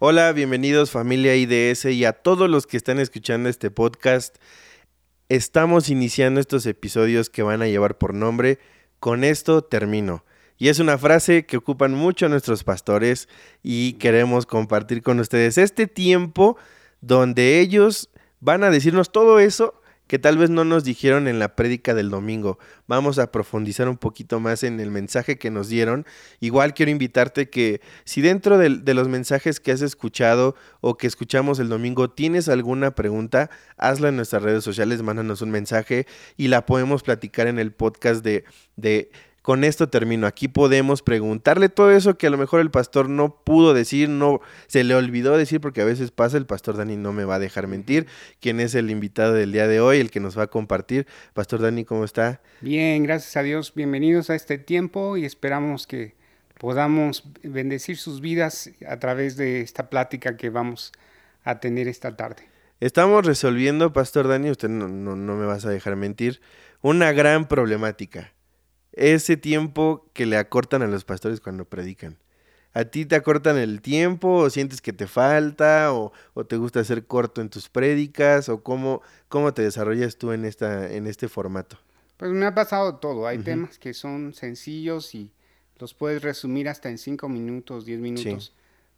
Hola, bienvenidos familia IDS y a todos los que están escuchando este podcast. Estamos iniciando estos episodios que van a llevar por nombre Con esto termino. Y es una frase que ocupan mucho nuestros pastores y queremos compartir con ustedes este tiempo donde ellos van a decirnos todo eso que tal vez no nos dijeron en la prédica del domingo. Vamos a profundizar un poquito más en el mensaje que nos dieron. Igual quiero invitarte que si dentro de, los mensajes que has escuchado o que escuchamos el domingo tienes alguna pregunta, hazla en nuestras redes sociales, mándanos un mensaje y la podemos platicar en el podcast de con esto termino. Aquí podemos preguntarle todo eso que a lo mejor el pastor no pudo decir, no se le olvidó decir, porque a veces pasa, el pastor Dani no me va a dejar mentir. ¿Quién es el invitado del día de hoy, el que nos va a compartir? Pastor Dani, ¿cómo está? Bien, gracias a Dios. Bienvenidos a este tiempo y esperamos que podamos bendecir sus vidas a través de esta plática que vamos a tener esta tarde. Estamos resolviendo, Pastor Dani, usted no, no, no me vas a dejar mentir, una gran problemática ese tiempo que le acortan a los pastores cuando predican. ¿A ti te acortan el tiempo o sientes que te falta o, o te gusta ser corto en tus prédicas o cómo, cómo te desarrollas tú en, esta, en este formato? Pues me ha pasado todo. Hay uh -huh. temas que son sencillos y los puedes resumir hasta en cinco minutos, diez minutos. Sí.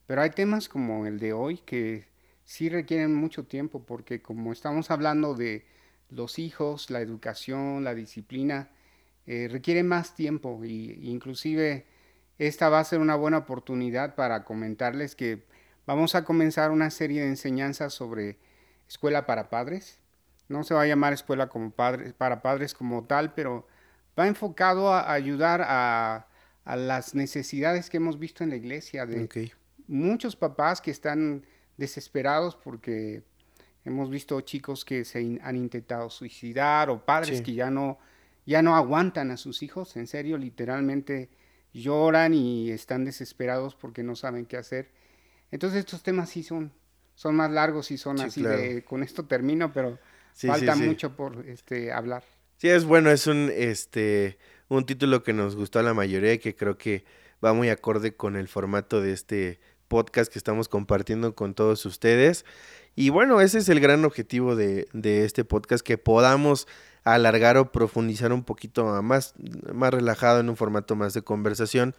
Pero hay temas como el de hoy que sí requieren mucho tiempo porque como estamos hablando de los hijos, la educación, la disciplina, eh, requiere más tiempo y inclusive esta va a ser una buena oportunidad para comentarles que vamos a comenzar una serie de enseñanzas sobre escuela para padres. No se va a llamar escuela como padres, para padres como tal, pero va enfocado a ayudar a, a las necesidades que hemos visto en la iglesia de okay. muchos papás que están desesperados porque hemos visto chicos que se han intentado suicidar o padres sí. que ya no ya no aguantan a sus hijos, en serio, literalmente lloran y están desesperados porque no saben qué hacer. Entonces estos temas sí son, son más largos y son sí, así claro. de, con esto termino, pero sí, falta sí, mucho por este, hablar. Sí, es bueno, es un, este, un título que nos gustó a la mayoría y que creo que va muy acorde con el formato de este podcast que estamos compartiendo con todos ustedes. Y bueno, ese es el gran objetivo de, de este podcast, que podamos alargar o profundizar un poquito más, más relajado en un formato más de conversación,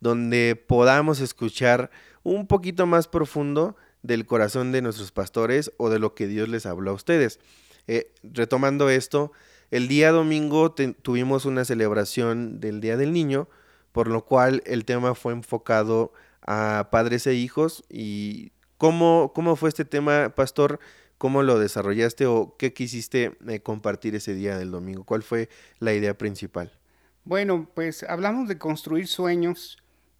donde podamos escuchar un poquito más profundo del corazón de nuestros pastores o de lo que Dios les habló a ustedes. Eh, retomando esto, el día domingo tuvimos una celebración del Día del Niño, por lo cual el tema fue enfocado a padres e hijos. ¿Y cómo, cómo fue este tema, pastor? ¿Cómo lo desarrollaste o qué quisiste eh, compartir ese día del domingo? ¿Cuál fue la idea principal? Bueno, pues hablamos de construir sueños,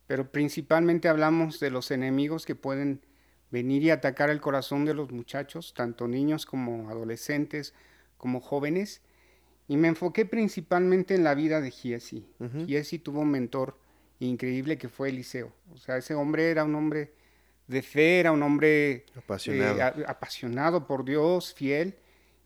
pero principalmente hablamos de los enemigos que pueden venir y atacar el corazón de los muchachos, tanto niños como adolescentes, como jóvenes. Y me enfoqué principalmente en la vida de Giesi. Uh -huh. Giesi tuvo un mentor increíble que fue Eliseo. O sea, ese hombre era un hombre de fe, era un hombre apasionado, eh, apasionado por Dios, fiel.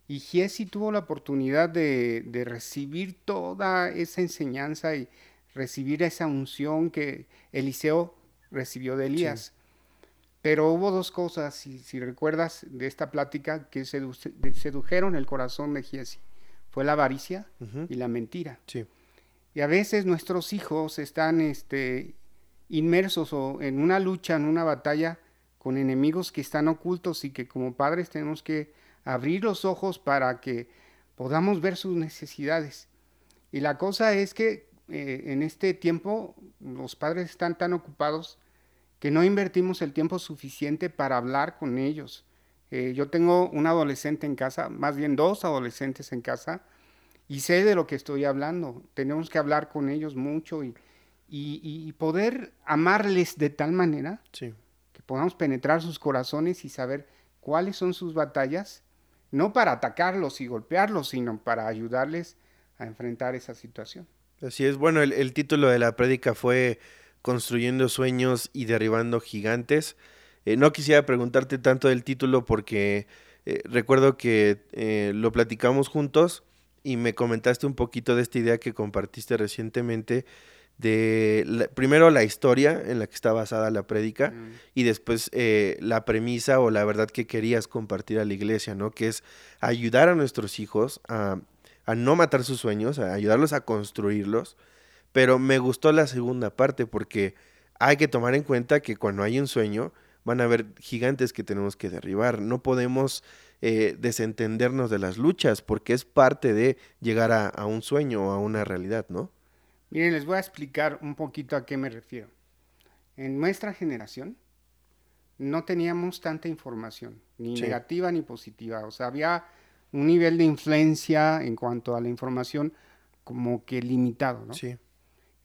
Y Giesi tuvo la oportunidad de, de, recibir toda esa enseñanza y recibir esa unción que Eliseo recibió de Elías. Sí. Pero hubo dos cosas, si, si, recuerdas de esta plática, que sedu sedujeron el corazón de Giesi. Fue la avaricia uh -huh. y la mentira. Sí. Y a veces nuestros hijos están este, inmersos o en una lucha, en una batalla con enemigos que están ocultos y que como padres tenemos que abrir los ojos para que podamos ver sus necesidades. Y la cosa es que eh, en este tiempo los padres están tan ocupados que no invertimos el tiempo suficiente para hablar con ellos. Eh, yo tengo un adolescente en casa, más bien dos adolescentes en casa, y sé de lo que estoy hablando. Tenemos que hablar con ellos mucho y, y, y poder amarles de tal manera sí. que podamos penetrar sus corazones y saber cuáles son sus batallas, no para atacarlos y golpearlos, sino para ayudarles a enfrentar esa situación. Así es, bueno, el, el título de la prédica fue Construyendo sueños y derribando gigantes. Eh, no quisiera preguntarte tanto del título porque eh, recuerdo que eh, lo platicamos juntos y me comentaste un poquito de esta idea que compartiste recientemente de primero la historia en la que está basada la prédica Mm. y después eh, la premisa o la verdad que querías compartir a la iglesia, ¿no? Que es ayudar a nuestros hijos a, a no matar sus sueños, a ayudarlos a construirlos. Pero me gustó la segunda parte porque hay que tomar en cuenta que cuando hay un sueño van a haber gigantes que tenemos que derribar. No podemos eh, desentendernos de las luchas porque es parte de llegar a, a un sueño o a una realidad, ¿no? Miren, les voy a explicar un poquito a qué me refiero. En nuestra generación no teníamos tanta información, ni Sí. negativa ni positiva. O sea, había un nivel de influencia en cuanto a la información como que limitado, ¿no? Sí,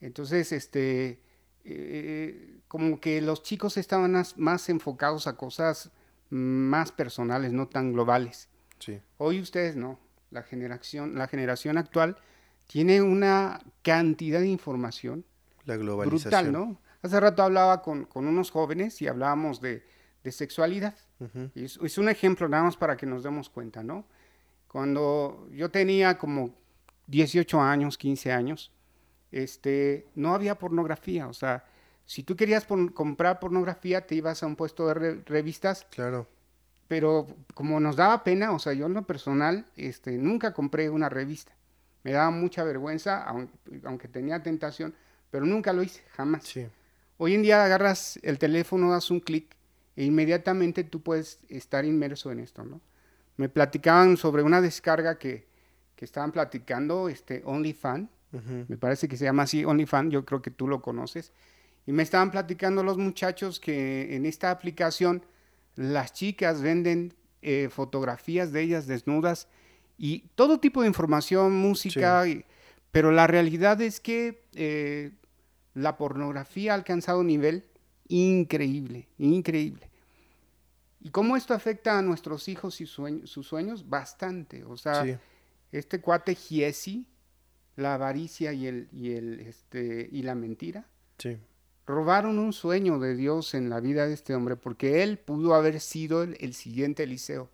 Entonces, este, eh, como que los chicos estaban más, más enfocados a cosas más personales, no tan globales. sí, Hoy ustedes no. La generación, la generación actual tiene una cantidad de información la globalización. brutal, ¿no? Hace rato hablaba con, con unos jóvenes y hablábamos de, de sexualidad. Y Es, es un ejemplo nada más para que nos demos cuenta, ¿no? Cuando yo tenía como 18 años, 15 años, este, no había pornografía. O sea, si tú querías comprar pornografía, te ibas a un puesto de re- revistas Claro, pero como nos daba pena, o sea, yo en lo personal, este, nunca compré una revista. Me daba mucha vergüenza, aun- aunque tenía tentación, pero nunca lo hice, jamás. sí, Hoy en día agarras el teléfono, das un clic e inmediatamente tú puedes estar inmerso en esto, ¿no? Me platicaban sobre una descarga que, que estaban platicando, este, OnlyFans, ujú, me parece que se llama así OnlyFans, yo creo que tú lo conoces. Y me estaban platicando los muchachos que en esta aplicación las chicas venden eh, fotografías de ellas desnudas y todo tipo de información, música, y- pero la realidad es que eh, la pornografía ha alcanzado un nivel increíble, increíble. ¿Y cómo esto afecta a nuestros hijos y sueño- sus sueños? Bastante. O sea, sí, este cuate Giesi, la avaricia y, el, y, el, este, y la mentira, sí, robaron un sueño de Dios en la vida de este hombre, porque él pudo haber sido el, el siguiente Eliseo,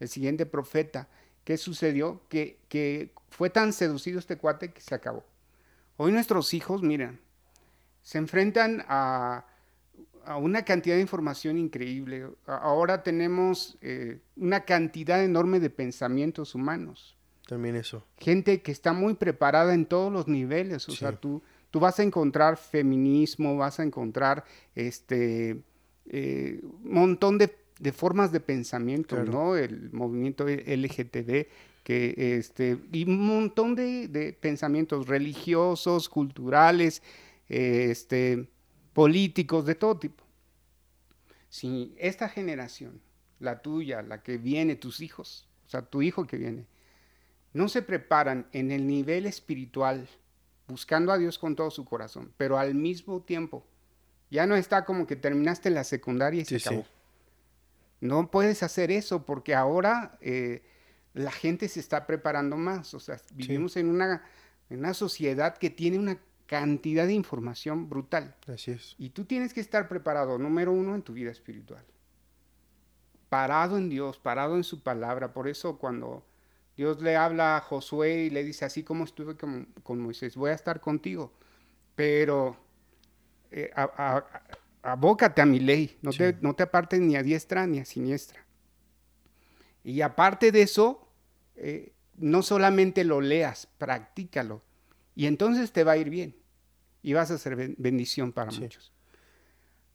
el siguiente profeta. ¿Qué sucedió? Que, que fue tan seducido este cuate que se acabó. Hoy nuestros hijos, miren, se enfrentan a, a una cantidad de información increíble. Ahora tenemos eh, una cantidad enorme de pensamientos humanos también eso. gente que está muy preparada en todos los niveles. O Sí. sea, tú, tú vas a encontrar feminismo, vas a encontrar este eh, montón de, de formas de pensamiento, Claro. ¿no? El movimiento LGTB, que este, y un montón de, de pensamientos religiosos, culturales, este, políticos, de todo tipo. Si esta generación, la tuya, la que viene, tus hijos, o sea, tu hijo que viene, no se preparan en el nivel espiritual, buscando a Dios con todo su corazón, pero al mismo tiempo, ya no está como que terminaste la secundaria y se sí. No puedes hacer eso porque ahora eh, la gente se está preparando más. O sea, vivimos en, una, en una sociedad que tiene una cantidad de información brutal. Así es. Y tú tienes que estar preparado, número uno, en tu vida espiritual. Parado en Dios, parado en su palabra. Por eso cuando Dios le habla a Josué y le dice, así como estuve con, con Moisés, voy a estar contigo. Pero eh, a- a- a- abócate a mi ley, no, Sí. te, no te apartes ni a diestra ni a siniestra. Y aparte de eso, eh, no solamente lo leas, practícalo. Y entonces te va a ir bien. Y vas a ser ben- bendición para Sí. muchos.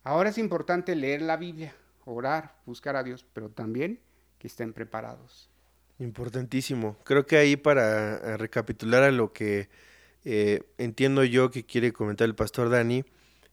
Ahora es importante leer la Biblia, orar, buscar a Dios, pero también que estén preparados. Importantísimo. Creo que ahí para eh, recapitular a lo que eh, entiendo yo que quiere comentar el pastor Dani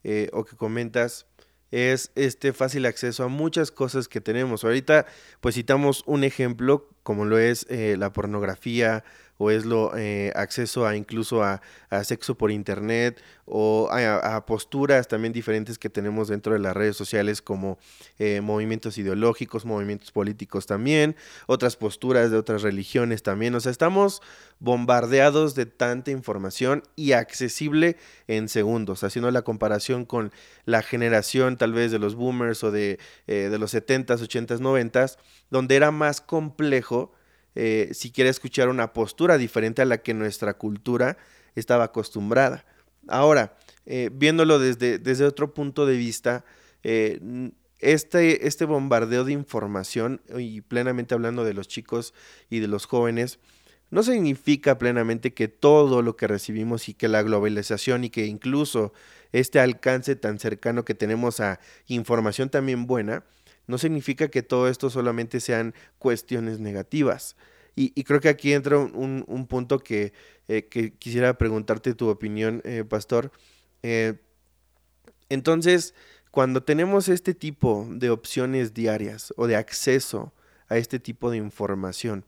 eh, o que comentas es este fácil acceso a muchas cosas que tenemos. Ahorita pues citamos un ejemplo como lo es eh, la pornografía o es lo eh, acceso a incluso a, a sexo por internet o a, posturas también diferentes que tenemos dentro de las redes sociales como eh, movimientos ideológicos, movimientos políticos también, otras posturas de otras religiones también. O sea, estamos bombardeados de tanta información y accesible en segundos, haciendo la comparación con la generación tal vez de los boomers o de, eh, de los 70s, 80s, 90s, donde era más complejo eh, si quiere escuchar una postura diferente a la que nuestra cultura estaba acostumbrada. Ahora, eh, viéndolo desde, desde otro punto de vista, eh, este, este bombardeo de información, y plenamente hablando de los chicos y de los jóvenes, no significa plenamente que todo lo que recibimos y que la globalización y que incluso este alcance tan cercano que tenemos a información también buena, no significa que todo esto solamente sean cuestiones negativas. Y, creo que aquí entra un, punto que, eh, que, quisiera preguntarte tu opinión, eh, Pastor. Eh, entonces, cuando tenemos este tipo de opciones diarias o de acceso a este tipo de información,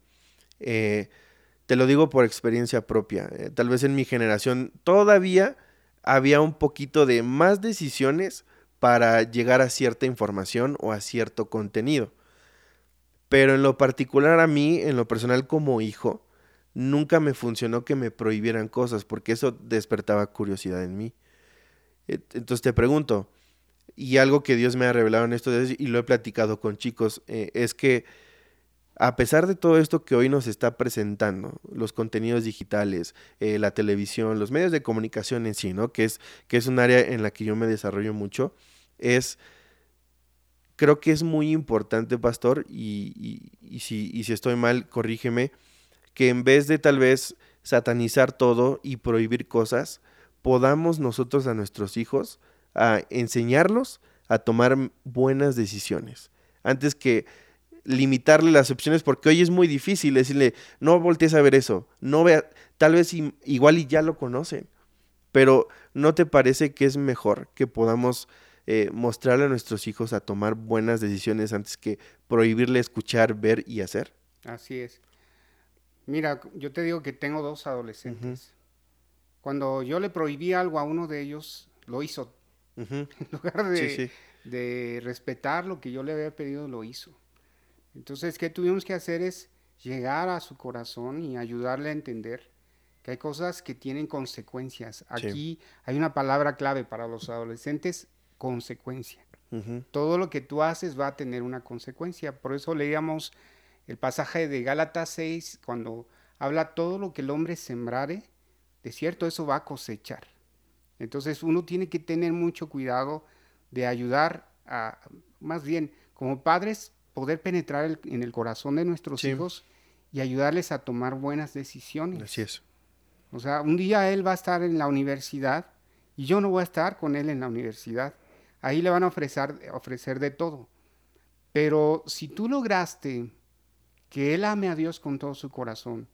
te lo digo por experiencia propia, tal vez en mi generación todavía había un poquito de más decisiones para llegar a cierta información o a cierto contenido. Pero en lo particular a mí, en lo personal como hijo, nunca me funcionó que me prohibieran cosas porque eso despertaba curiosidad en mí. Entonces te pregunto, y algo que Dios me ha revelado en esto y lo he platicado con chicos, eh, es que a pesar de todo esto que hoy nos está presentando, los contenidos digitales, eh, la televisión, los medios de comunicación en sí, ¿no? Que es, que es un área en la que yo me desarrollo mucho, es creo que es muy importante, pastor, y, si, y si estoy mal, corrígeme, que en vez de tal vez satanizar todo y prohibir cosas, podamos nosotros a nuestros hijos a enseñarlos a tomar buenas decisiones. Antes que limitarle las opciones, porque hoy es muy difícil decirle, no voltees a ver eso, no vea, tal vez igual y ya lo conocen, pero ¿no te parece que es mejor que podamos eh, mostrarle a nuestros hijos a tomar buenas decisiones antes que prohibirle escuchar, ver y hacer. Así es. Mira, yo te digo que tengo dos adolescentes. Cuando yo le prohibí algo a uno de ellos, lo hizo. En lugar de, de respetar lo que yo le había pedido, lo hizo. Entonces, ¿qué tuvimos que hacer? Es llegar a su corazón y ayudarle a entender que hay cosas que tienen consecuencias. Aquí hay una palabra clave para los adolescentes, consecuencia. Todo lo que tú haces va a tener una consecuencia. Por eso leíamos el pasaje de Gálatas 6, cuando habla todo lo que el hombre sembrare, de cierto eso va a cosechar. Entonces uno tiene que tener mucho cuidado de ayudar a, más bien, como padres, poder penetrar en el corazón de nuestros hijos y ayudarles a tomar buenas decisiones. Así es. O sea, un día él va a estar en la universidad y yo no voy a estar con él en la universidad. Ahí le van a ofrecer, ofrecer de todo. Pero si tú lograste que él ame a Dios con todo su corazón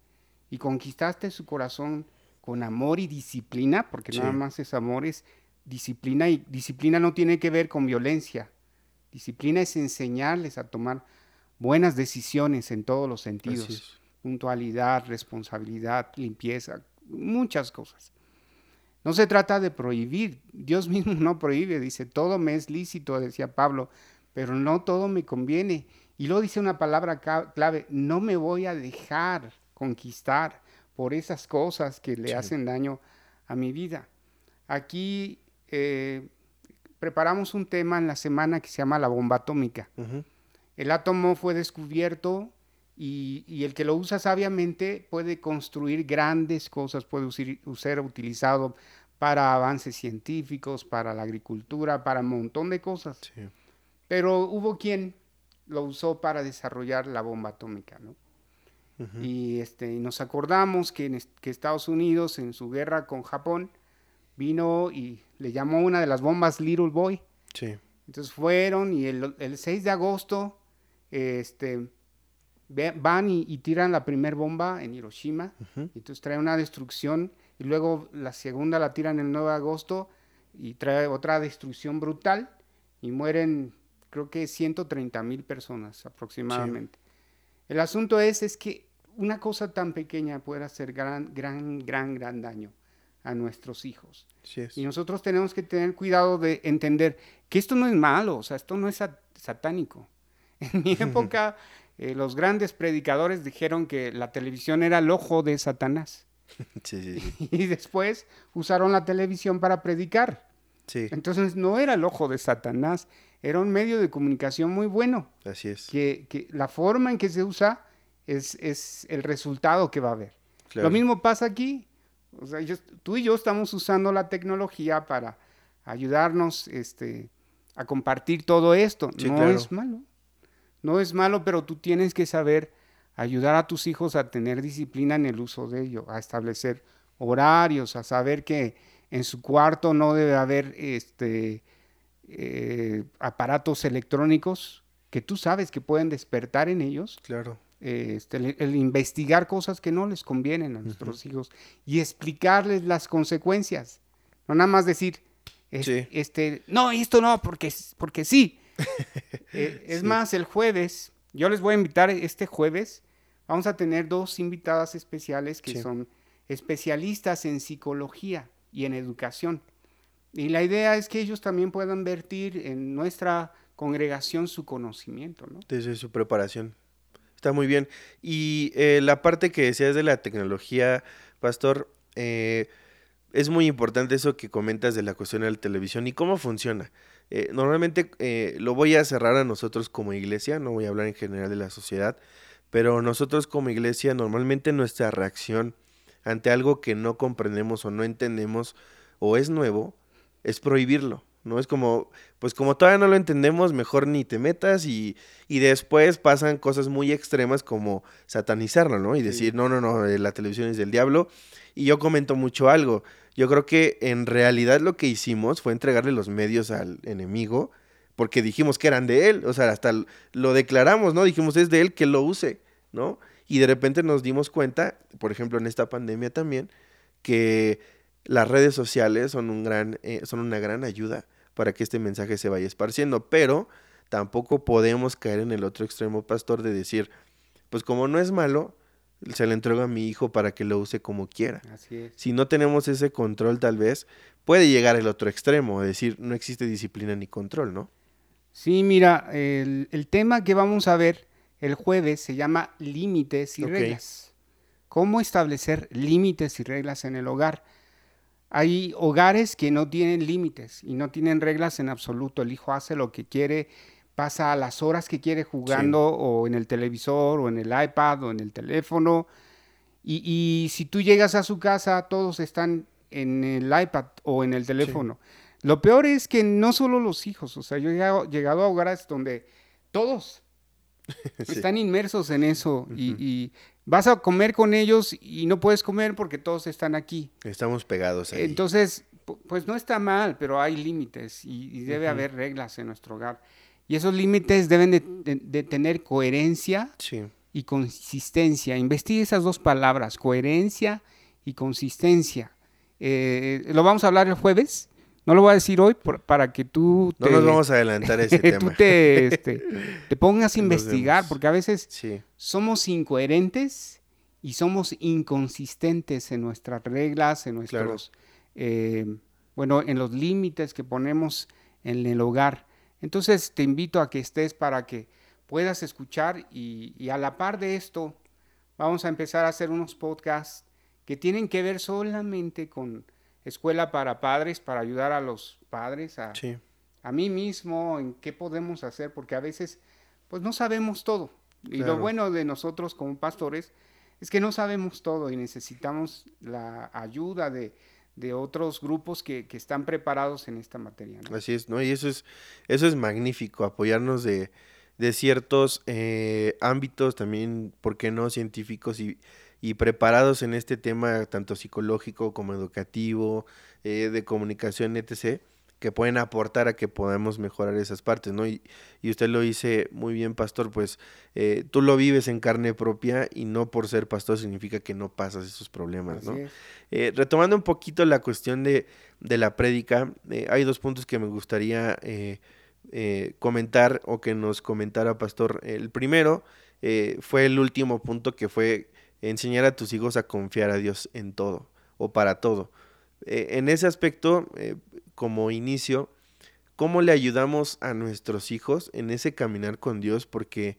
y conquistaste su corazón con amor y disciplina, porque nada más es amor, es disciplina y disciplina no tiene que ver con violencia. Disciplina es enseñarles a tomar buenas decisiones en todos los sentidos. Puntualidad, responsabilidad, limpieza, muchas cosas. No se trata de prohibir, Dios mismo no prohíbe, dice, todo me es lícito, decía Pablo, pero no todo me conviene. Y luego dice una palabra clave, no me voy a dejar conquistar por esas cosas que le hacen daño a mi vida. Aquí eh, preparamos un tema en la semana que se llama la bomba atómica. El átomo fue descubierto y, el que lo usa sabiamente puede construir grandes cosas, puede ser utilizado para avances científicos, para la agricultura, para un montón de cosas. Pero hubo quien lo usó para desarrollar la bomba atómica, ¿no? Y este, nos acordamos que, que Estados Unidos en su guerra con Japón vino y le llamó una de las bombas Little Boy. Sí. Entonces fueron y el, el 6 de agosto este, van y, tiran la primera bomba en Hiroshima, y entonces trae una destrucción, y luego la segunda la tiran el 9 de agosto y trae otra destrucción brutal, y mueren creo que 130 mil personas aproximadamente. El asunto es, es que una cosa tan pequeña puede hacer gran, gran, gran, gran daño a nuestros hijos. Y nosotros tenemos que tener cuidado de entender que esto no es malo, o sea, esto no es satánico. En mi época eh, los grandes predicadores dijeron que la televisión era el ojo de Satanás. Y después usaron la televisión para predicar. Entonces no era el ojo de Satanás, era un medio de comunicación muy bueno. Así es. Que, la forma en que se usa es, el resultado que va a haber. Lo mismo pasa aquí. O sea, tú y yo estamos usando la tecnología para ayudarnos este, a compartir todo esto. no es malo. No es malo, pero tú tienes que saber ayudar a tus hijos a tener disciplina en el uso de ello, a establecer horarios, a saber que en su cuarto no debe haber este, eh, aparatos electrónicos que tú sabes que pueden despertar en ellos. Claro. Este, el, investigar cosas que no les convienen a nuestros hijos y explicarles las consecuencias. No nada más decir, este, no, esto no, porque, porque sí. Eh, es más, el jueves, yo les voy a invitar este jueves, vamos a tener dos invitadas especiales que son especialistas en psicología y en educación. Y la idea es que ellos también puedan vertir en nuestra congregación su conocimiento, ¿no? Desde su preparación. Está muy bien. Y eh, la parte que decías de la tecnología, Pastor, eh, es muy importante eso que comentas de la cuestión de la televisión y cómo funciona. Eh, normalmente lo voy a cerrar a nosotros como iglesia, no voy a hablar en general de la sociedad, pero nosotros como iglesia normalmente nuestra reacción ante algo que no comprendemos o no entendemos o es nuevo, es prohibirlo. ¿no? Es como, pues como todavía no lo entendemos, mejor ni te metas y, y después pasan cosas muy extremas como satanizarlo, ¿no? Y decir, no, no, no, eh, la televisión es del diablo. Y yo comento mucho algo. Yo creo que en realidad lo que hicimos fue entregarle los medios al enemigo porque dijimos que eran de él, o sea, hasta lo declaramos, ¿no? Dijimos, es de él que lo use, ¿no? Y de repente nos dimos cuenta, por ejemplo, en esta pandemia también, que las redes sociales son, un gran, eh, son una gran ayuda para que este mensaje se vaya esparciendo, pero tampoco podemos caer en el otro extremo, pastor, de decir, pues como no es malo, se le entrego a mi hijo para que lo use como quiera. Si no tenemos ese control, tal vez puede llegar el otro extremo, es decir, no existe disciplina ni control, ¿no? Sí, mira, el, el tema que vamos a ver el jueves se llama límites y reglas. ¿Cómo establecer límites y reglas en el hogar? Hay hogares que no tienen límites y no tienen reglas en absoluto. El hijo hace lo que quiere, pasa las horas que quiere jugando o en el televisor o en el iPad o en el teléfono. Y, si tú llegas a su casa, todos están en el iPad o en el teléfono. Lo peor es que no solo los hijos, o sea, yo he llegado a hogares donde todos están inmersos en eso y, vas a comer con ellos y no puedes comer porque todos están aquí. Estamos pegados ahí. Entonces, pues no está mal, pero hay límites y, debe haber reglas en nuestro hogar. Y esos límites deben de, tener coherencia y consistencia. Investigue esas dos palabras, coherencia y consistencia. Eh, lo vamos a hablar el jueves. No lo voy a decir hoy para que tú... Te, no nos vamos a adelantar ese tema. Tú te, este, te pongas a investigar, porque a veces somos incoherentes y somos inconsistentes en nuestras reglas, en nuestros... Eh, bueno, en los límites que ponemos en el hogar. Entonces te invito a que estés para que puedas escuchar y, y a la par de esto vamos a empezar a hacer unos podcasts que tienen que ver solamente con escuela para padres, para ayudar a los padres, a, a mí mismo, en qué podemos hacer, porque a veces pues no sabemos todo. Y lo bueno de nosotros como pastores es que no sabemos todo y necesitamos la ayuda de, otros grupos que, están preparados en esta materia. Así es, ¿no? Y eso es, eso es magnífico, apoyarnos de, de ciertos eh, ámbitos también, ¿por qué no? Científicos y y preparados en este tema tanto psicológico como educativo, eh, de comunicación, etc., que pueden aportar a que podamos mejorar esas partes, ¿no? Y, y usted lo dice muy bien, pastor, pues eh, tú lo vives en carne propia y no por ser pastor significa que no pasas esos problemas, ¿no? Eh, retomando un poquito la cuestión de, de la prédica, hay dos puntos que me gustaría comentar o que nos comentara, pastor. El primero fue el último punto que fue enseñar a tus hijos a confiar a Dios en todo o para todo. Eh, en ese aspecto, eh, como inicio, ¿cómo le ayudamos a nuestros hijos en ese caminar con Dios? Porque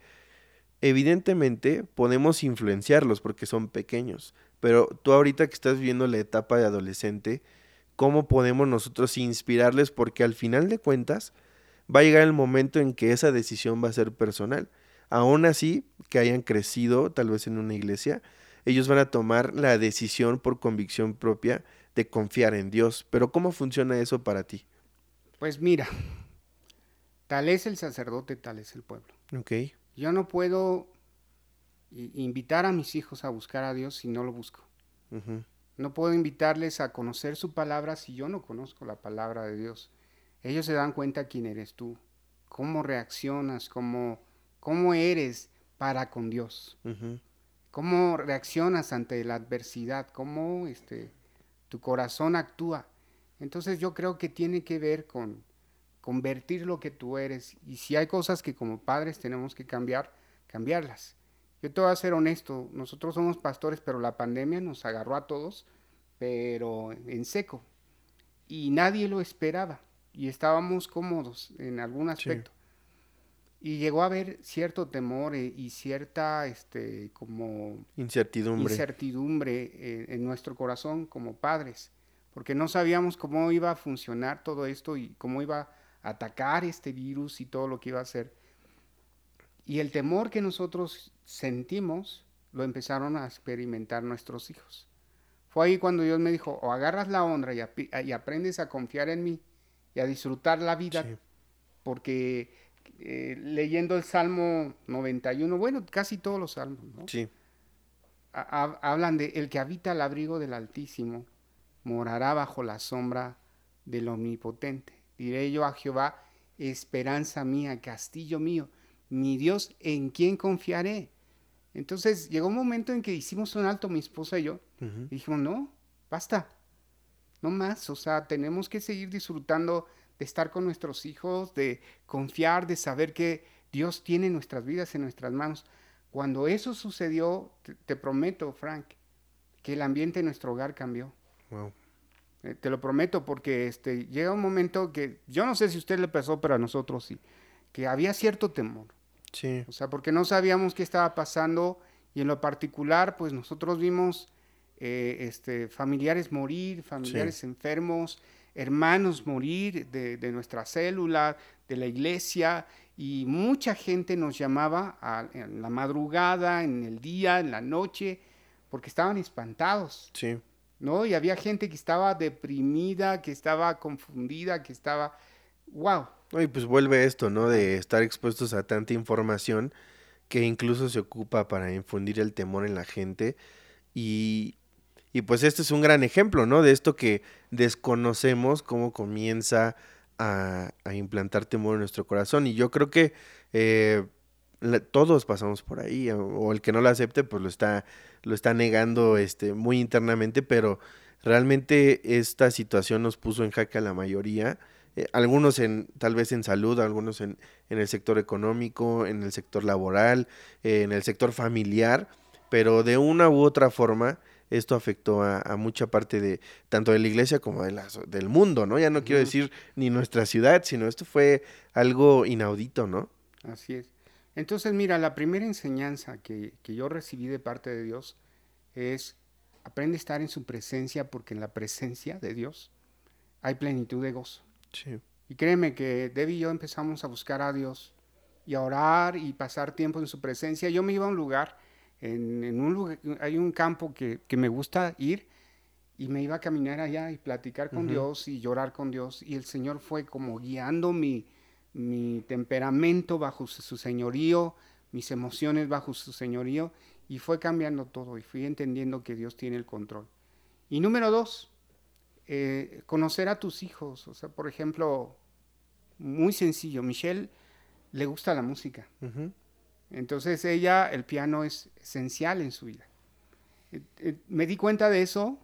evidentemente podemos influenciarlos porque son pequeños, pero tú ahorita que estás viendo la etapa de adolescente, ¿cómo podemos nosotros inspirarles? Porque al final de cuentas va a llegar el momento en que esa decisión va a ser personal aún así que hayan crecido tal vez en una iglesia, ellos van a tomar la decisión por convicción propia de confiar en Dios. Pero ¿cómo funciona eso para ti? Pues mira, tal es el sacerdote, tal es el pueblo. Ok. Yo no puedo invitar a mis hijos a buscar a Dios si no lo busco. No puedo invitarles a conocer su palabra si yo no conozco la palabra de Dios. Ellos se dan cuenta quién eres tú, cómo reaccionas, cómo, cómo eres para con Dios, cómo reaccionas ante la adversidad, cómo este, tu corazón actúa. Entonces yo creo que tiene que ver con convertir lo que tú eres. Y si hay cosas que como padres tenemos que cambiar, cambiarlas. Yo te voy a ser honesto, nosotros somos pastores, pero la pandemia nos agarró a todos, pero en seco. Y nadie lo esperaba. Y estábamos cómodos en algún aspecto. Y llegó a haber cierto temor eh, y cierta, este, como... Incertidumbre. Incertidumbre eh, en nuestro corazón como padres. Porque no sabíamos cómo iba a funcionar todo esto y cómo iba a atacar este virus y todo lo que iba a hacer. Y el temor que nosotros sentimos lo empezaron a experimentar nuestros hijos. Fue ahí cuando Dios me dijo, o agarras la honra y, aprendes a confiar en mí y a disfrutar la vida, porque eh, leyendo el Salmo 91, bueno, casi todos los salmos, ¿no? Sí. hablan de el que habita al abrigo del Altísimo, morará bajo la sombra del Omnipotente. Diré yo a Jehová, esperanza mía, castillo mío mi Dios, ¿en quién confiaré? Entonces llegó un momento en que hicimos un alto, mi esposa y yo, y dijimos, no, basta, no más, o sea, tenemos que seguir disfrutando de estar con nuestros hijos, de confiar, de saber que Dios tiene nuestras vidas en nuestras manos. Cuando eso sucedió, te, prometo, Frank, que el ambiente en nuestro hogar cambió. Eh, te lo prometo porque este, llega un momento que yo no sé si a usted le pasó, pero a nosotros sí, que había cierto temor. Sí. O sea, porque no sabíamos qué estaba pasando y en lo particular, pues nosotros vimos eh, este, familiares morir, familiares enfermos, hermanos morir de, nuestra célula, de la iglesia, y mucha gente nos llamaba en la madrugada, en el día, en la noche, porque estaban espantados. Sí. ¿No? Y había gente que estaba deprimida, que estaba confundida, que estaba, wow, y pues vuelve esto, ¿no? De estar expuestos a tanta información que incluso se ocupa para infundir el temor en la gente. Y, y pues este es un gran ejemplo, ¿no? De esto que desconocemos, cómo comienza a, implantar temor en nuestro corazón. Y yo creo que eh, todos pasamos por ahí, o, el que no lo acepte, pues lo está, lo está negando este, muy internamente, pero realmente esta situación nos puso en jaque a la mayoría eh, algunos en, tal vez en salud, algunos en, en, el sector económico, en el sector laboral, eh, en el sector familiar, pero de una u otra forma esto afectó a, mucha parte de tanto de la iglesia como de del mundo, ¿no? Ya no quiero decir ni nuestra ciudad, sino esto fue algo inaudito, ¿no? Así es. Entonces, mira, la primera enseñanza que, que yo recibí de parte de Dios es aprende a estar en su presencia porque en la presencia de Dios hay plenitud de gozo. Y créeme que Debbie y yo empezamos a buscar a Dios y a orar y pasar tiempo en su presencia. Yo me iba a un lugar, en, un lugar, hay un campo que, me gusta ir y me iba a caminar allá y platicar con Dios y llorar con Dios. Y el Señor fue como guiando mi, mi temperamento bajo su señorío, mis emociones bajo su señorío y fue cambiando todo y fui entendiendo que Dios tiene el control. Y número dos, eh, conocer a tus hijos. O sea, por ejemplo, muy sencillo, Michelle le gusta la música. Entonces ella, el piano es esencial en su vida. Eh, eh, me di cuenta de eso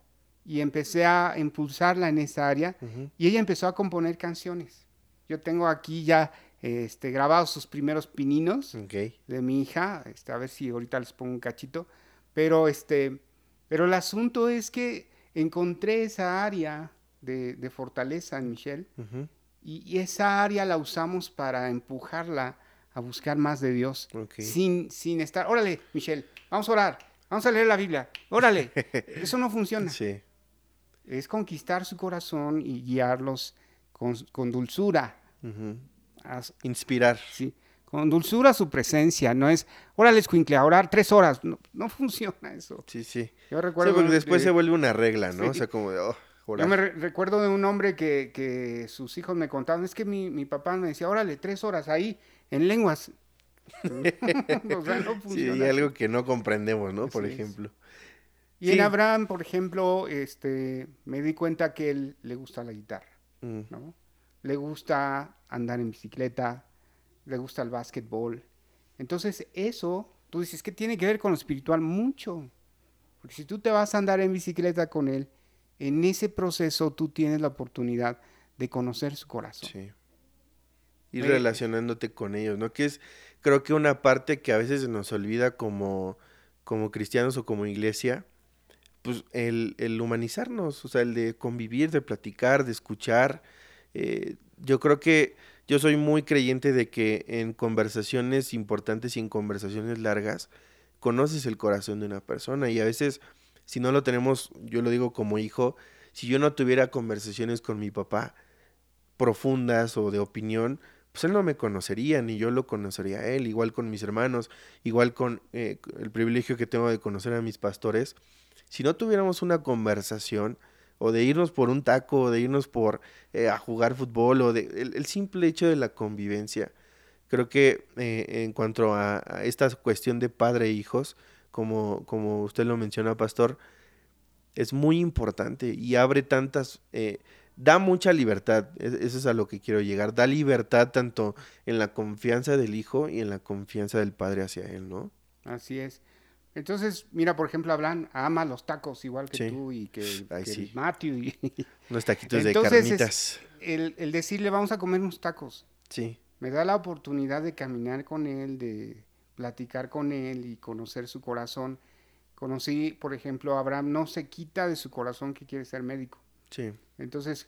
y empecé a impulsarla en esa área y ella empezó a componer canciones. Yo tengo aquí ya este, grabados sus primeros pininos de mi hija, este, a ver si ahorita les pongo un cachito, pero, este, pero el asunto es que encontré esa área de, fortaleza en Michelle y, esa área la usamos para empujarla a buscar más de Dios sin, sin estar, órale, Michelle, vamos a orar, vamos a leer la Biblia, órale, eso no funciona. Es conquistar su corazón y guiarlos con, dulzura. Inspirar. Sí, con dulzura su presencia, no es, órale, escuincle, a orar tres horas, no, no funciona eso. Sí, sí. Yo recuerdo... Sí, porque después de- se vuelve una regla, ¿no? Sí. O sea, como de, oh, Yo me re- recuerdo de un hombre que, que sus hijos me contaban, es que mi, mi papá me decía, órale, tres horas ahí, en lenguas. o sea, no Sí, hay algo que no comprendemos, ¿no? Por es. ejemplo. Y en. Abraham, por ejemplo, este, me di cuenta que él le gusta la guitarra, Mm, ¿no? Le gusta andar en bicicleta, le gusta el básquetbol. Entonces, eso, tú dices, que tiene que ver con lo espiritual? Mucho. Porque si tú te vas a andar en bicicleta con él, en ese proceso tú tienes la oportunidad de conocer su corazón. Sí. Me- relacionándote con ellos, ¿no? Que es, creo que una parte que a veces se nos olvida como, como cristianos o como iglesia, pues el, el humanizarnos, o sea, el de convivir, de platicar, de escuchar. Eh, yo creo que yo soy muy creyente de que en conversaciones importantes y en conversaciones largas, conoces el corazón de una persona y a veces, si no lo tenemos, yo lo digo como hijo, si yo no tuviera conversaciones con mi papá profundas o de opinión, pues él no me conocería, ni yo lo conocería a él, igual con mis hermanos, igual con eh, el privilegio que tengo de conocer a mis pastores. Si no tuviéramos una conversación, o de irnos por un taco, o de irnos por eh, a jugar fútbol, o de el, simple hecho de la convivencia, creo que eh, en cuanto a, a esta cuestión de padre e hijos, como, como usted lo menciona, pastor, es muy importante y abre tantas, eh, da mucha libertad, es- eso es a lo que quiero llegar, da libertad tanto en la confianza del hijo y en la confianza del padre hacia él, ¿no? Así es. Entonces, mira, por ejemplo, Abraham ama los tacos igual que Sí. tú y que, Ay, que sí. Matthew. Y Unos taquitos Entonces, de es- carnitas. el, el decirle, vamos a comer unos tacos. Sí, me da la oportunidad de caminar con él, de platicar con él y conocer su corazón. Conocí, por ejemplo, a Abraham, no se quita de su corazón que quiere ser médico. sí, Entonces,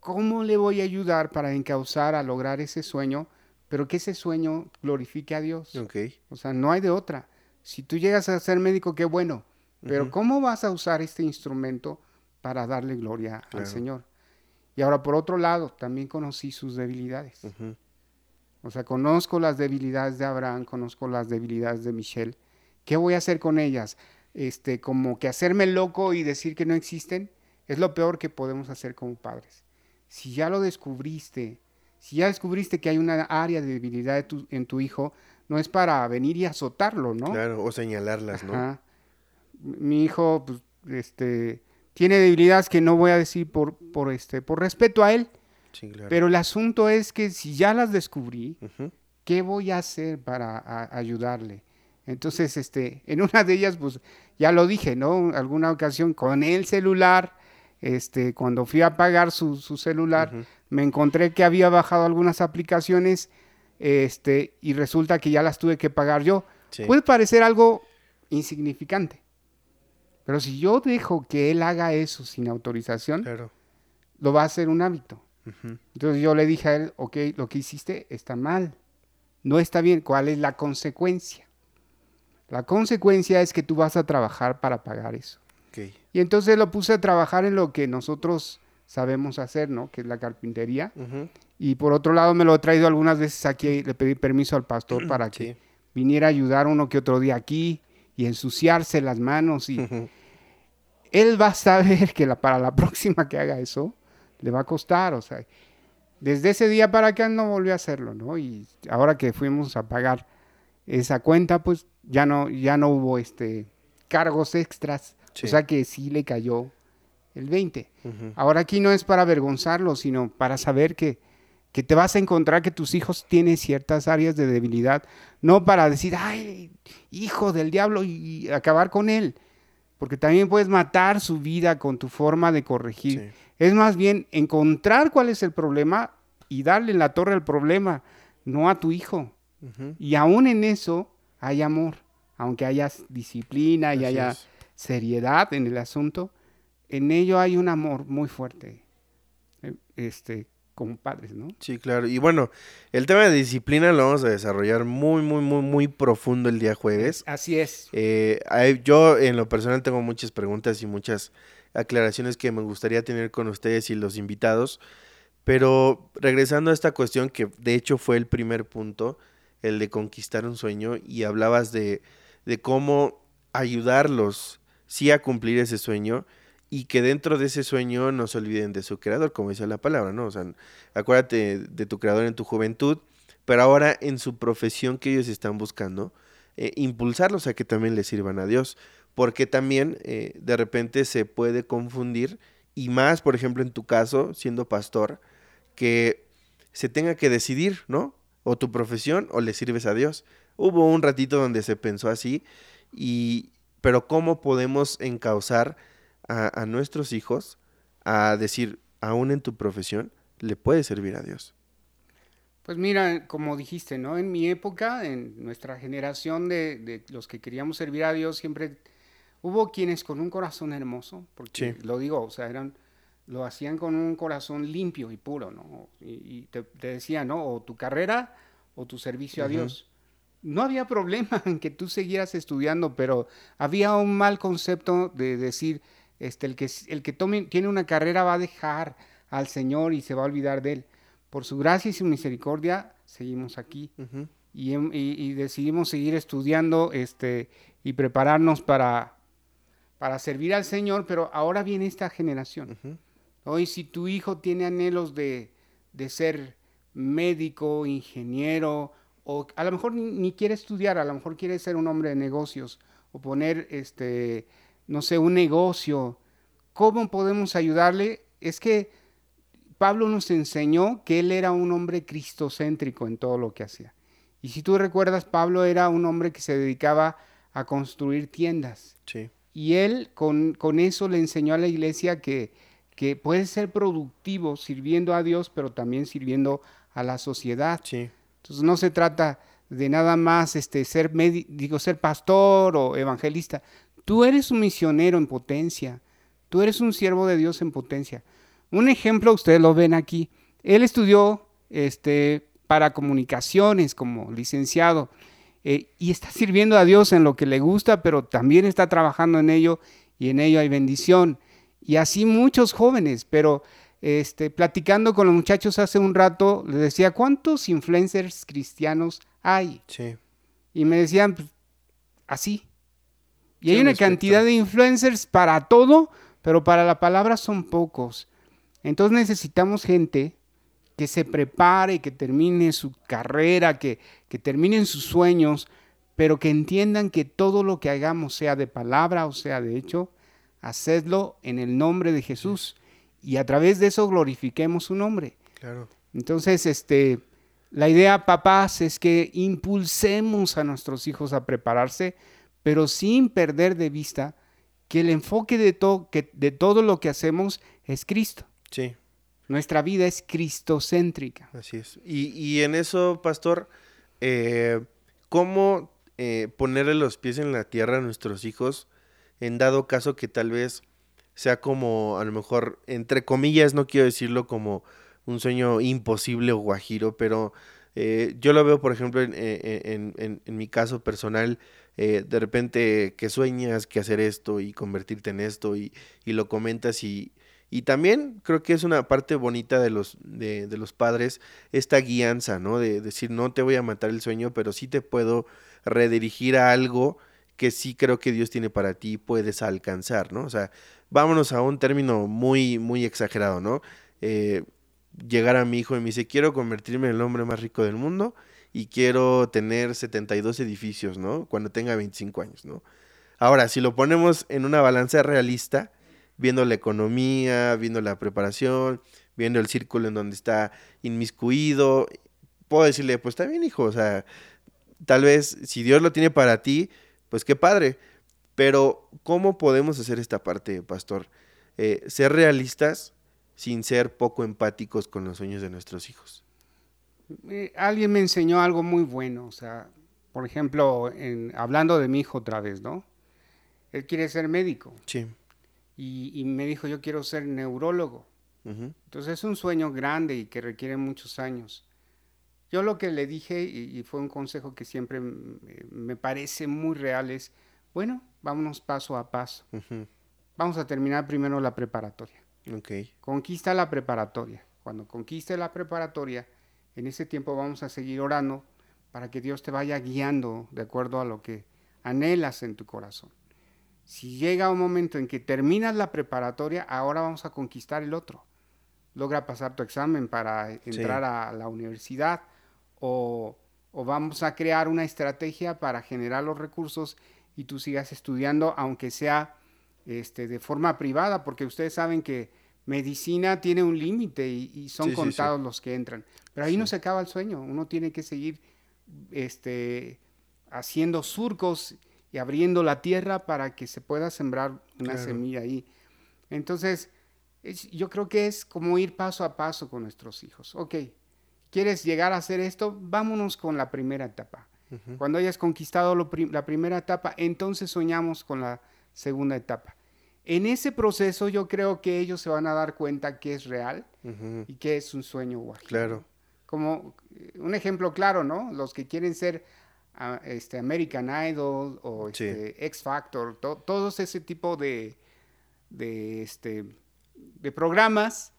¿cómo le voy a ayudar para encauzar a lograr ese sueño, pero que ese sueño glorifique a Dios? ok, O sea, no hay de otra. Si tú llegas a ser médico, qué bueno, pero. ¿cómo vas a usar este instrumento para darle gloria Claro. al Señor? Y ahora, por otro lado, también conocí sus debilidades. O sea, conozco las debilidades de Abraham, conozco las debilidades de Michelle. ¿Qué voy a hacer con ellas? Este, como que hacerme loco y decir que no existen, es lo peor que podemos hacer como padres. Si ya lo descubriste, si ya descubriste que hay una área de debilidad de tu- en tu hijo, no es para venir y azotarlo, ¿no? claro, o señalarlas, ¿no? Ajá. Mi hijo, pues, este, tiene debilidades que no voy a decir por, por, este, por respeto a él, Sí, claro. pero el asunto es que si ya las descubrí, ¿qué voy a hacer para a- ayudarle? Entonces, este, en una de ellas, pues, ya lo dije, ¿no? Alguna ocasión con el celular, este, cuando fui a pagar su, su celular, me encontré que había bajado algunas aplicaciones, este, y resulta que ya las tuve que pagar yo. sí, Puede parecer algo insignificante, pero si yo dejo que él haga eso sin autorización, claro. lo va a hacer un hábito. Entonces yo le dije a él, ok, lo que hiciste está mal, no está bien, ¿cuál es la consecuencia? La consecuencia es que tú vas a trabajar para pagar eso. ok, Y entonces lo puse a trabajar en lo que nosotros sabemos hacer, ¿no? Que es la carpintería. Y por otro lado me lo he traído algunas veces aquí, le pedí permiso al pastor para que viniera a ayudar uno que otro día aquí y ensuciarse las manos y él va a saber que la, para la próxima que haga eso le va a costar, o sea, desde ese día para acá no volvió a hacerlo, ¿no? Y ahora que fuimos a pagar esa cuenta, pues ya no, ya no hubo este cargos extras, Sí. o sea que sí le cayó el 20. ujú, Ahora aquí no es para avergonzarlo, sino para saber que, que te vas a encontrar que tus hijos tienen ciertas áreas de debilidad, no para decir, ay, hijo del diablo, y acabar con él, porque también puedes matar su vida con tu forma de corregir. sí, Es más bien encontrar cuál es el problema y darle en la torre al problema, no a tu hijo. Y aún en eso hay amor, aunque haya disciplina y haya es. seriedad en el asunto, en ello hay un amor muy fuerte, eh, este, como padres, ¿no? Sí, claro. Y bueno, el tema de disciplina lo vamos a desarrollar muy, muy, muy, muy profundo el día jueves. Así es. Eh, yo en lo personal tengo muchas preguntas y muchas aclaraciones que me gustaría tener con ustedes y los invitados. Pero regresando a esta cuestión que de hecho fue el primer punto, el de conquistar un sueño y hablabas de, de cómo ayudarlos sí a cumplir ese sueño y que dentro de ese sueño no se olviden de su creador, como dice la palabra, ¿no? O sea, acuérdate de tu creador en tu juventud, pero ahora en su profesión que ellos están buscando, eh, impulsarlos a que también les sirvan a Dios, porque también eh, de repente se puede confundir, y más, por ejemplo, en tu caso, siendo pastor, que se tenga que decidir, ¿no? O tu profesión o le sirves a Dios. Hubo un ratito donde se pensó así, y, pero ¿cómo podemos encauzar a, a nuestros hijos a decir, aún en tu profesión, le puedes servir a Dios? Pues mira, como dijiste, ¿no? En mi época, en nuestra generación de, de, los que queríamos servir a Dios, siempre hubo quienes con un corazón hermoso, porque lo digo, o sea, eran, lo hacían con un corazón limpio y puro, ¿no? Y, y te, te decían, ¿no? O tu carrera o tu servicio uh -huh. a Dios. No había problema en que tú siguieras estudiando, pero había un mal concepto de decir, este, el que, el que tome, tiene una carrera va a dejar al Señor y se va a olvidar de él por su gracia y su misericordia, seguimos aquí. Uh -huh. y, y, y, decidimos seguir estudiando este, y prepararnos para, para servir al Señor, pero ahora viene esta generación. Uh -huh. Hoy, si tu hijo tiene anhelos de, de, ser médico, ingeniero, o a lo mejor ni, ni, quiere estudiar, a lo mejor quiere ser un hombre de negocios, o poner, este, no sé, un negocio, ¿cómo podemos ayudarle? Es que Pablo nos enseñó que él era un hombre cristocéntrico en todo lo que hacía. Y si tú recuerdas, Pablo era un hombre que se dedicaba a construir tiendas. Sí. Y él con, con, eso le enseñó a la iglesia que, que puede ser productivo sirviendo a Dios, pero también sirviendo a la sociedad. Sí. Entonces no se trata de nada más este, ser, digo, ser pastor o evangelista. Tú eres un misionero en potencia. Tú eres un siervo de Dios en potencia. Un ejemplo, ustedes lo ven aquí. Él estudió este, para comunicaciones como licenciado eh, y está sirviendo a Dios en lo que le gusta, pero también está trabajando en ello y en ello hay bendición. Y así muchos jóvenes, pero este, platicando con los muchachos hace un rato, les decía, ¿cuántos influencers cristianos hay? Sí. Y me decían, pues, así. Y hay una cantidad de influencers para todo, pero para la palabra son pocos. Entonces necesitamos gente que se prepare, que termine su carrera, que, que terminen sus sueños, pero que entiendan que todo lo que hagamos, sea de palabra o sea de hecho, hacedlo en el nombre de Jesús y a través de eso glorifiquemos su nombre. Claro. Entonces, este, la idea, papás, es que impulsemos a nuestros hijos a prepararse, pero sin perder de vista que el enfoque de, to que de todo lo que hacemos es Cristo. Sí. Nuestra vida es cristocéntrica. Así es. Y, y en eso, pastor, eh, ¿cómo eh, ponerle los pies en la tierra a nuestros hijos en dado caso que tal vez sea como, a lo mejor, entre comillas, no quiero decirlo como un sueño imposible o guajiro, pero eh, yo lo veo, por ejemplo, en, en, en, en mi caso personal, eh, de repente que sueñas que hacer esto y convertirte en esto y, y lo comentas y, y, también creo que es una parte bonita de los, de, de, los padres, esta guianza, ¿no? De decir, no te voy a matar el sueño, pero sí te puedo redirigir a algo que sí creo que Dios tiene para ti y puedes alcanzar, ¿no? O sea, vámonos a un término muy, muy exagerado, ¿no? Eh, llegar a mi hijo y me dice, quiero convertirme en el hombre más rico del mundo y quiero tener 72 edificios, ¿no? Cuando tenga 25 años, ¿no? Ahora, si lo ponemos en una balanza realista, viendo la economía, viendo la preparación, viendo el círculo en donde está inmiscuido, puedo decirle, pues está bien, hijo, o sea, tal vez si Dios lo tiene para ti, pues qué padre. Pero, ¿cómo podemos hacer esta parte, pastor? Eh, ser realistas sin ser poco empáticos con los sueños de nuestros hijos. Eh, alguien me enseñó algo muy bueno, o sea, por ejemplo, en, hablando de mi hijo otra vez, ¿no? Él quiere ser médico. Sí. Y, y me dijo, yo quiero ser neurólogo. Uh -huh. Entonces es un sueño grande y que requiere muchos años. Yo lo que le dije, y, y fue un consejo que siempre me, me parece muy real, es, bueno, vámonos paso a paso. Uh -huh. Vamos a terminar primero la preparatoria. Okay. Conquista la preparatoria. Cuando conquiste la preparatoria, en ese tiempo vamos a seguir orando para que Dios te vaya guiando de acuerdo a lo que anhelas en tu corazón. Si llega un momento en que terminas la preparatoria, ahora vamos a conquistar el otro. Logra pasar tu examen para entrar a la universidad o, o vamos a crear una estrategia para generar los recursos y tú sigas estudiando, aunque sea este, de forma privada, porque ustedes saben que medicina tiene un límite y, son contados los que entran. Pero ahí no se acaba el sueño, uno tiene que seguir este, haciendo surcos y abriendo la tierra para que se pueda sembrar una semilla ahí. Entonces, yo creo que es como ir paso a paso con nuestros hijos. Ok, ¿quieres llegar a hacer esto? Vámonos con la primera etapa. Cuando hayas conquistado la primera etapa, entonces soñamos con la segunda etapa. En ese proceso yo creo que ellos se van a dar cuenta que es real y que es un sueño guajiro. Claro. Como eh, un ejemplo claro, ¿no? Los que quieren ser ah, este, American Idol o este, X Factor, todos ese tipo de, de, este, de programas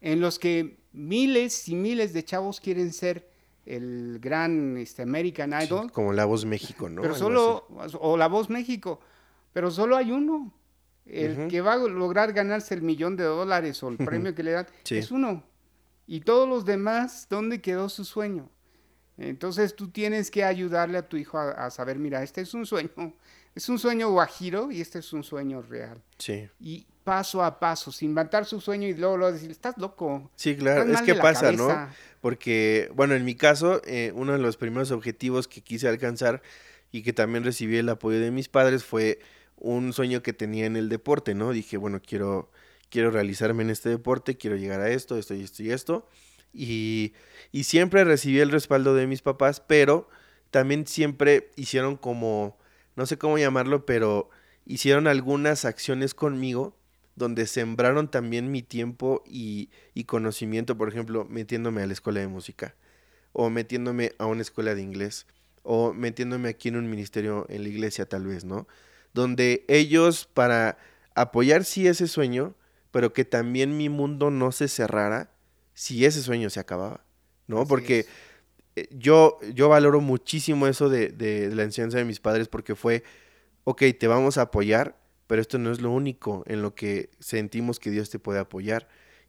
en los que miles y miles de chavos quieren ser el gran este, American Idol. como La Voz México, ¿no? Pero solo, o La Voz México, pero solo hay uno. El que va a lograr ganarse el millón de dólares o el premio que le dan es uno. Y todos los demás, ¿dónde quedó su sueño? Entonces tú tienes que ayudarle a tu hijo a, saber, mira, este es un sueño, es un sueño guajiro y este es un sueño real. Sí. Y paso a paso, sin inventar su sueño y luego, luego decir, estás loco. Sí, claro, es que pasa, ¿no? Porque, bueno, en mi caso, eh, uno de los primeros objetivos que quise alcanzar y que también recibí el apoyo de mis padres fue un sueño que tenía en el deporte, ¿no? Dije, bueno, quiero, quiero realizarme en este deporte, quiero llegar a esto, esto y esto y esto. Y, siempre recibí el respaldo de mis papás, pero también siempre hicieron como, no sé cómo llamarlo, pero hicieron algunas acciones conmigo donde sembraron también mi tiempo y, y, conocimiento, por ejemplo, metiéndome a la escuela de música, o metiéndome a una escuela de inglés, o metiéndome aquí en un ministerio en la iglesia tal vez, ¿no? Donde ellos para apoyar sí ese sueño, pero que también mi mundo no se cerrara si ese sueño se acababa, ¿no? porque eh, yo, yo valoro muchísimo eso de, de, la enseñanza de mis padres porque fue, ok, te vamos a apoyar, pero esto no es lo único en lo que sentimos que Dios te puede apoyar.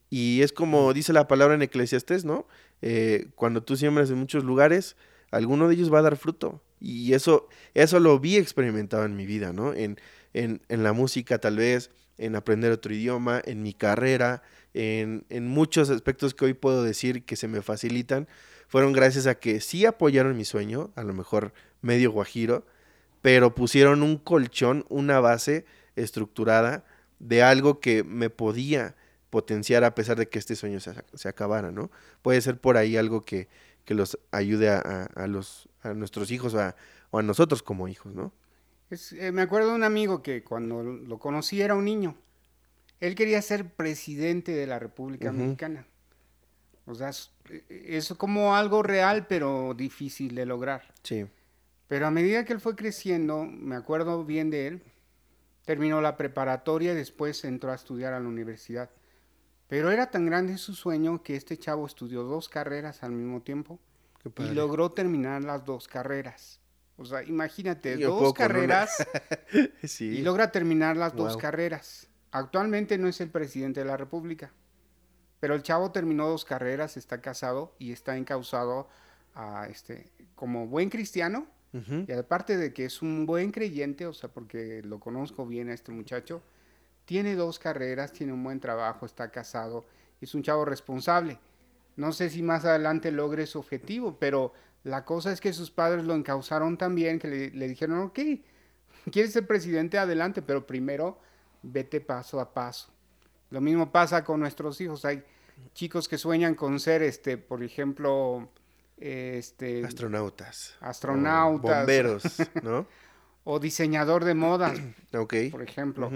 Y es como dice la palabra en Eclesiastés, ¿no? Eh, cuando tú siembras en muchos lugares, alguno de ellos va a dar fruto. Y eso, eso lo vi experimentado en mi vida, ¿no? En, en, en la música tal vez, en aprender otro idioma, en mi carrera, en, en, muchos aspectos que hoy puedo decir que se me facilitan, fueron gracias a que sí apoyaron mi sueño, a lo mejor medio guajiro, pero pusieron un colchón, una base estructurada de algo que me podía potenciar a pesar de que este sueño se, se acabara, ¿no? Puede ser por ahí algo que, que los ayude a, a, los, a nuestros hijos o a, nosotros como hijos, ¿no? Eh, me acuerdo de un amigo que cuando lo conocí era un niño. Él quería ser presidente de la República Mexicana. O sea, es como algo real, pero difícil de lograr. Sí. Pero a medida que él fue creciendo, me acuerdo bien de él, terminó la preparatoria y después entró a estudiar a la universidad. Pero era tan grande su sueño que este chavo estudió dos carreras al mismo tiempo y logró terminar las dos carreras. O sea, imagínate, dos carreras y logra terminar las dos carreras. Actualmente no es el presidente de la República, pero el chavo terminó dos carreras, está casado y está encausado a este como buen cristiano. Y aparte de que es un buen creyente, o sea, porque lo conozco bien a este muchacho, tiene dos carreras, tiene un buen trabajo, está casado, es un chavo responsable. No sé si más adelante logre su objetivo, pero la cosa es que sus padres lo encausaron también, que le, dijeron, ok, quieres ser presidente, adelante, pero primero vete paso a paso. Lo mismo pasa con nuestros hijos. Hay chicos que sueñan con ser, este, por ejemplo, este, astronautas, astronautas, bomberos, ¿no? o diseñador de moda, por ejemplo.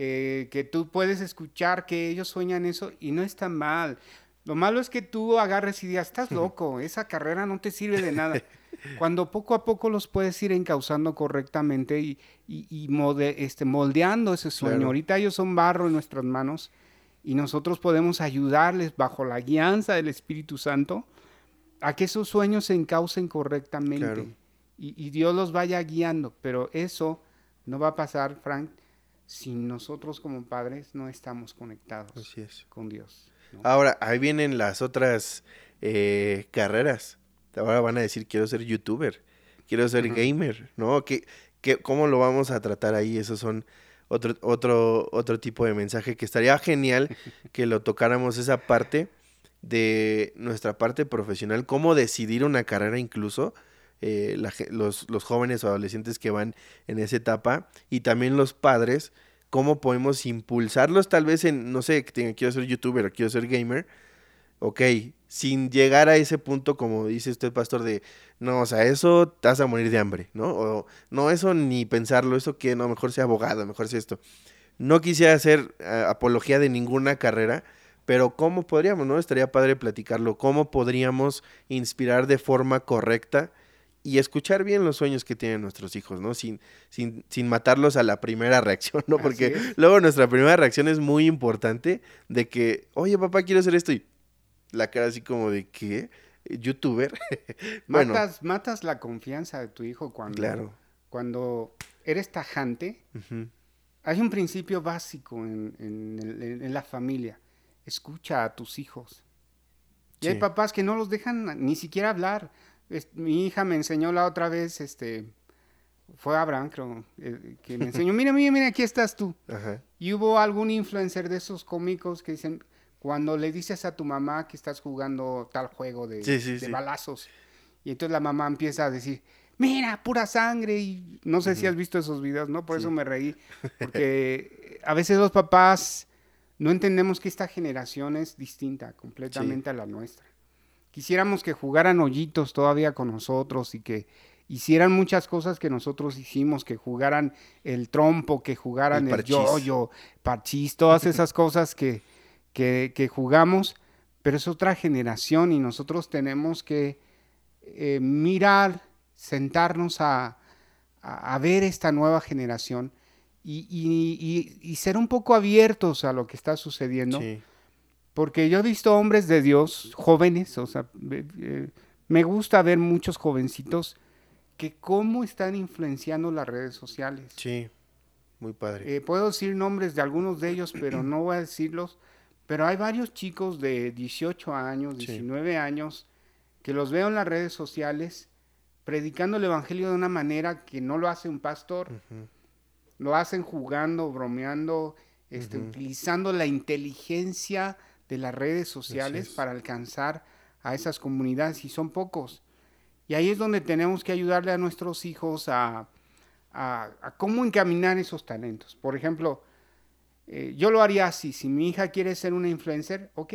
Eh, que tú puedes escuchar que ellos sueñan eso y no está mal. Lo malo es que tú agarres y digas, estás loco, esa carrera no te sirve de nada. Cuando poco a poco los puedes ir encauzando correctamente y, y, este, moldeando ese sueño. Ahorita ellos son barro en nuestras manos y nosotros podemos ayudarles bajo la guianza del Espíritu Santo a que esos sueños se encaucen correctamente y, Dios los vaya guiando. Pero eso no va a pasar, Frank, si nosotros como padres no estamos conectados con Dios. Ahora, ahí vienen las otras eh, carreras. Ahora van a decir, quiero ser youtuber, quiero ser gamer, ¿no? ¿Qué, qué, cómo lo vamos a tratar ahí? Esos son otro, otro, otro tipo de mensaje que estaría genial que lo tocáramos esa parte de nuestra parte profesional, cómo decidir una carrera incluso, eh, los, los, jóvenes o adolescentes que van en esa etapa y también los padres, cómo podemos impulsarlos tal vez en, no sé, que quiero ser youtuber o quiero ser gamer, ok, sin llegar a ese punto, como dice usted, pastor, de, no, o sea, eso te vas a morir de hambre, ¿no? O no, eso ni pensarlo, eso que no, mejor sea abogado, mejor sea esto. No quisiera hacer eh, apología de ninguna carrera, pero ¿cómo podríamos, no? Estaría padre platicarlo, ¿cómo podríamos inspirar de forma correcta y escuchar bien los sueños que tienen nuestros hijos, ¿no? Sin, sin, sin matarlos a la primera reacción, ¿no? Porque luego nuestra primera reacción es muy importante de que, oye, papá, quiero hacer esto y la cara así como de, ¿qué? ¿Youtuber? bueno. Matas, matas la confianza de tu hijo cuando, cuando eres tajante. Hay un principio básico en, en la familia escucha a tus hijos. Y hay papás que no los dejan ni siquiera hablar. Mi hija me enseñó la otra vez, este, fue Abraham, creo, eh, que me enseñó, mira, mira, mira, aquí estás tú. Y hubo algún influencer de esos cómicos que dicen, cuando le dices a tu mamá que estás jugando tal juego de, balazos, y entonces la mamá empieza a decir, mira, pura sangre, y no sé si has visto esos videos, ¿no? Por eso me reí, porque a veces los papás no entendemos que esta generación es distinta completamente a la nuestra. Quisiéramos que jugaran hoyitos todavía con nosotros y que hicieran muchas cosas que nosotros hicimos, que jugaran el trompo, que jugaran el, yoyo, parchís, todas esas cosas que, que, jugamos, pero es otra generación y nosotros tenemos que eh, mirar, sentarnos a, a, ver esta nueva generación y, ser un poco abiertos a lo que está sucediendo. Porque yo he visto hombres de Dios, jóvenes, o sea, eh, me gusta ver muchos jovencitos que cómo están influenciando las redes sociales. Sí, muy padre. Eh, puedo decir nombres de algunos de ellos, pero no voy a decirlos. Pero hay varios chicos de 18 años, 19 años, que los veo en las redes sociales predicando el Evangelio de una manera que no lo hace un pastor lo hacen jugando, bromeando, este, utilizando la inteligencia de las redes sociales para alcanzar a esas comunidades y son pocos. Y ahí es donde tenemos que ayudarle a nuestros hijos a, cómo encaminar esos talentos. Por ejemplo, eh, yo lo haría así, si mi hija quiere ser una influencer, ok,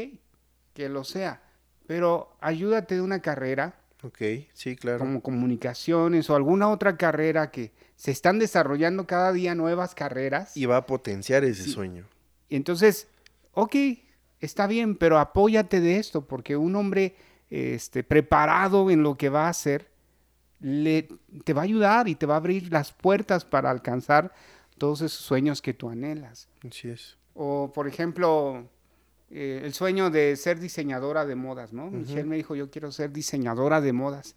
que lo sea, pero ayúdate de una carrera. Ok, sí, claro. Como comunicaciones o alguna otra carrera que, se están desarrollando cada día nuevas carreras. Y va a potenciar ese sueño. Y entonces, ok, está bien, pero apóyate de esto, porque un hombre este, preparado en lo que va a hacer, le, te va a ayudar y te va a abrir las puertas para alcanzar todos esos sueños que tú anhelas. Así es. O, por ejemplo, eh, el sueño de ser diseñadora de modas, ¿no? Michelle me dijo, yo quiero ser diseñadora de modas.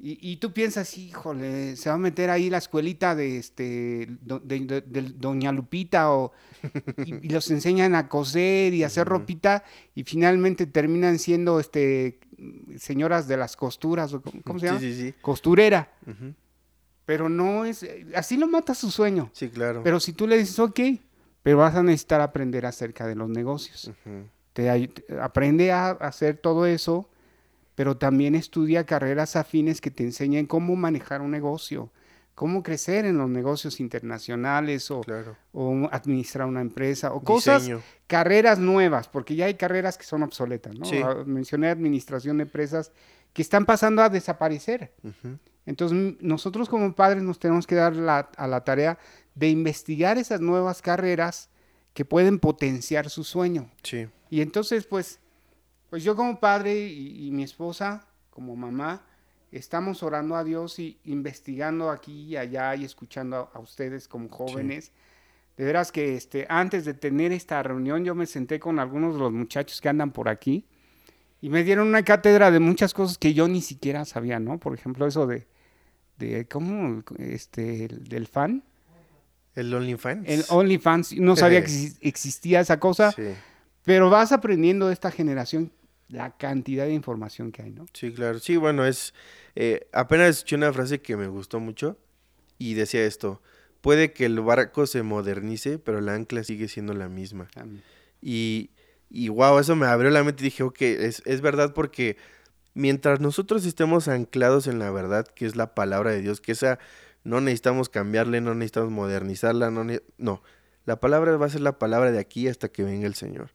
Y, tú piensas, híjole, se va a meter ahí la escuelita de este de, Doña Lupita o y, los enseñan a coser y hacer ropita y finalmente terminan siendo este señoras de las costuras o cómo se llama sí, sí, sí. costurera. Pero no es así lo mata su sueño. Sí, claro. Pero si tú le dices, ok, pero vas a necesitar aprender acerca de los negocios. te, aprende a hacer todo eso pero también estudia carreras afines que te enseñen cómo manejar un negocio, cómo crecer en los negocios internacionales o, administrar una empresa o cosas, carreras nuevas, porque ya hay carreras que son obsoletas, ¿no? Ah, mencioné administración de empresas que están pasando a desaparecer. Entonces nosotros como padres nos tenemos que dar a la tarea de investigar esas nuevas carreras que pueden potenciar su sueño. Y entonces pues pues yo como padre y, mi esposa como mamá estamos orando a Dios y investigando aquí y allá y escuchando a, ustedes como jóvenes. De veras que este, antes de tener esta reunión yo me senté con algunos de los muchachos que andan por aquí Y me dieron una cátedra de muchas cosas que yo ni siquiera sabía, ¿no? Por ejemplo, eso de, de ¿cómo? Este, del fan. ¿El OnlyFans? El OnlyFans. No sabía que existía esa cosa. Sí. Pero vas aprendiendo de esta generación la cantidad de información que hay, ¿no? Sí, claro. Sí, bueno, es... Eh, apenas escuché una frase que me gustó mucho y decía esto. Puede que el barco se modernice, pero la ancla sigue siendo la misma. Y, y wow, eso me abrió la mente y dije, ok, es, es verdad porque mientras nosotros estemos anclados en la verdad, que es la palabra de Dios, que esa no necesitamos cambiarle, no necesitamos modernizarla, no, no, la palabra va a ser la palabra de aquí hasta que venga el Señor.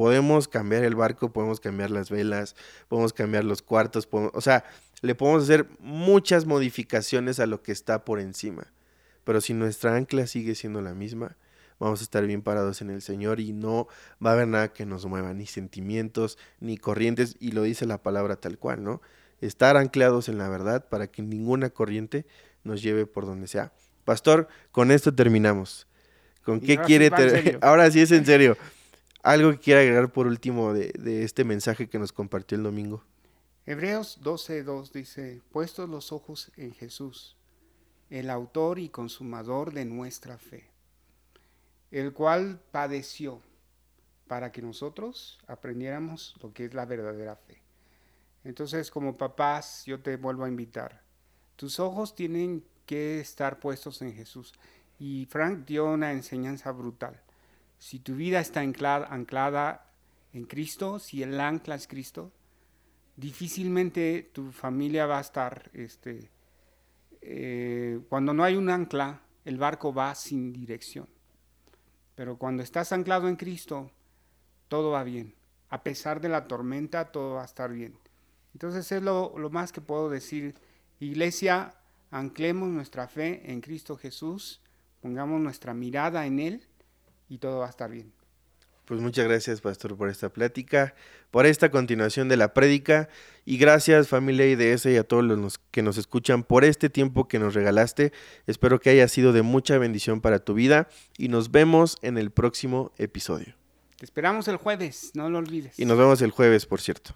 Podemos cambiar el barco, podemos cambiar las velas, podemos cambiar los cuartos, o sea, le podemos hacer muchas modificaciones a lo que está por encima. Pero si nuestra ancla sigue siendo la misma, vamos a estar bien parados en el Señor y no va a haber nada que nos mueva, ni sentimientos, ni corrientes, y lo dice la palabra tal cual, ¿no? Estar anclados en la verdad para que ninguna corriente nos lleve por donde sea. Pastor, con esto terminamos. ¿Con qué quiere? ahora sí es en serio. Algo que quiera agregar por último de, este mensaje que nos compartió el domingo. Hebreos 12.2 dice, puestos los ojos en Jesús, el autor y consumador de nuestra fe, el cual padeció para que nosotros aprendiéramos lo que es la verdadera fe. Entonces, como papás, yo te vuelvo a invitar. Tus ojos tienen que estar puestos en Jesús. Y Frank dio una enseñanza brutal. Si tu vida está anclada, en Cristo, si el ancla es Cristo, difícilmente tu familia va a estar, este, eh, cuando no hay un ancla, el barco va sin dirección. Pero cuando estás anclado en Cristo, todo va bien. A pesar de la tormenta, todo va a estar bien. Entonces es lo, lo más que puedo decir Iglesia, anclemos nuestra fe en Cristo Jesús, pongamos nuestra mirada en Él y todo va a estar bien. Pues muchas gracias, Pastor, por esta plática, por esta continuación de la prédica y gracias familia IDS y a todos los que nos escuchan por este tiempo que nos regalaste. Espero que haya sido de mucha bendición para tu vida y nos vemos en el próximo episodio. Te esperamos el jueves, no lo olvides. Y nos vemos el jueves, por cierto.